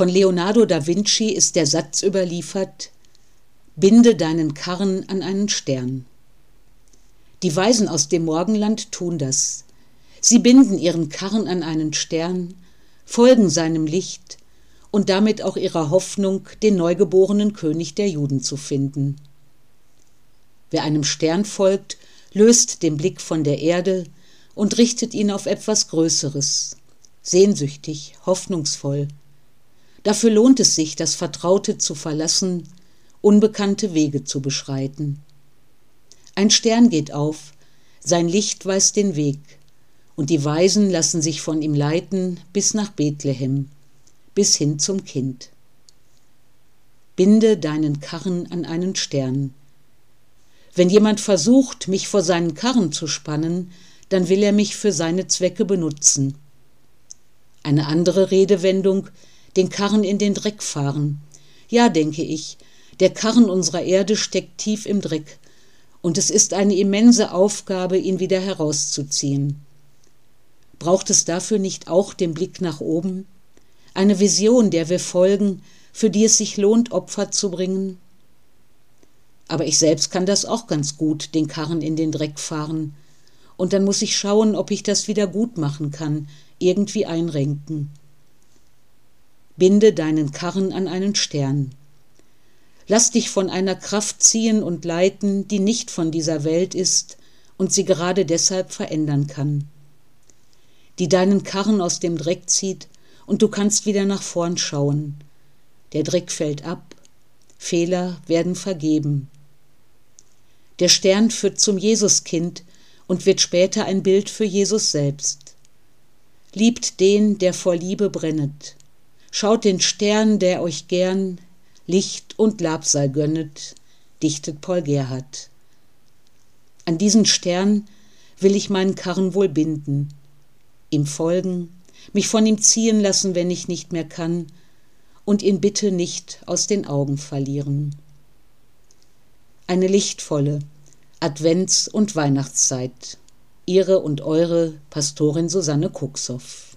Von Leonardo da Vinci ist der Satz überliefert, Binde deinen Karren an einen Stern. Die Weisen aus dem Morgenland tun das. Sie binden ihren Karren an einen Stern, folgen seinem Licht und damit auch ihrer Hoffnung, den neugeborenen König der Juden zu finden. Wer einem Stern folgt, löst den Blick von der Erde und richtet ihn auf etwas Größeres, sehnsüchtig, hoffnungsvoll. Dafür lohnt es sich, das Vertraute zu verlassen, unbekannte Wege zu beschreiten. Ein Stern geht auf, sein Licht weist den Weg, und die Weisen lassen sich von ihm leiten bis nach Bethlehem, bis hin zum Kind. Binde deinen Karren an einen Stern. Wenn jemand versucht, mich vor seinen Karren zu spannen, dann will er mich für seine Zwecke benutzen. Eine andere Redewendung, den Karren in den Dreck fahren. Ja, denke ich, der Karren unserer Erde steckt tief im Dreck, und es ist eine immense Aufgabe, ihn wieder herauszuziehen. Braucht es dafür nicht auch den Blick nach oben, eine Vision, der wir folgen, für die es sich lohnt, Opfer zu bringen? Aber ich selbst kann das auch ganz gut, den Karren in den Dreck fahren. Und dann muss ich schauen, ob ich das wieder gut machen kann, irgendwie einrenken. Binde deinen Karren an einen Stern. Lass dich von einer Kraft ziehen und leiten, die nicht von dieser Welt ist und sie gerade deshalb verändern kann. Die deinen Karren aus dem Dreck zieht und du kannst wieder nach vorn schauen. Der Dreck fällt ab, Fehler werden vergeben. Der Stern führt zum Jesuskind und wird später ein Bild für Jesus selbst. Liebt den, der vor Liebe brennet. Schaut den Stern, der euch gern Licht und Labsal gönnet, dichtet Paul Gerhard. An diesen Stern will ich meinen Karren wohl binden, ihm folgen, mich von ihm ziehen lassen, wenn ich nicht mehr kann, und ihn bitte nicht aus den Augen verlieren. Eine lichtvolle Advents- und Weihnachtszeit. Ihre und eure Pastorin Susanne Kuxoff.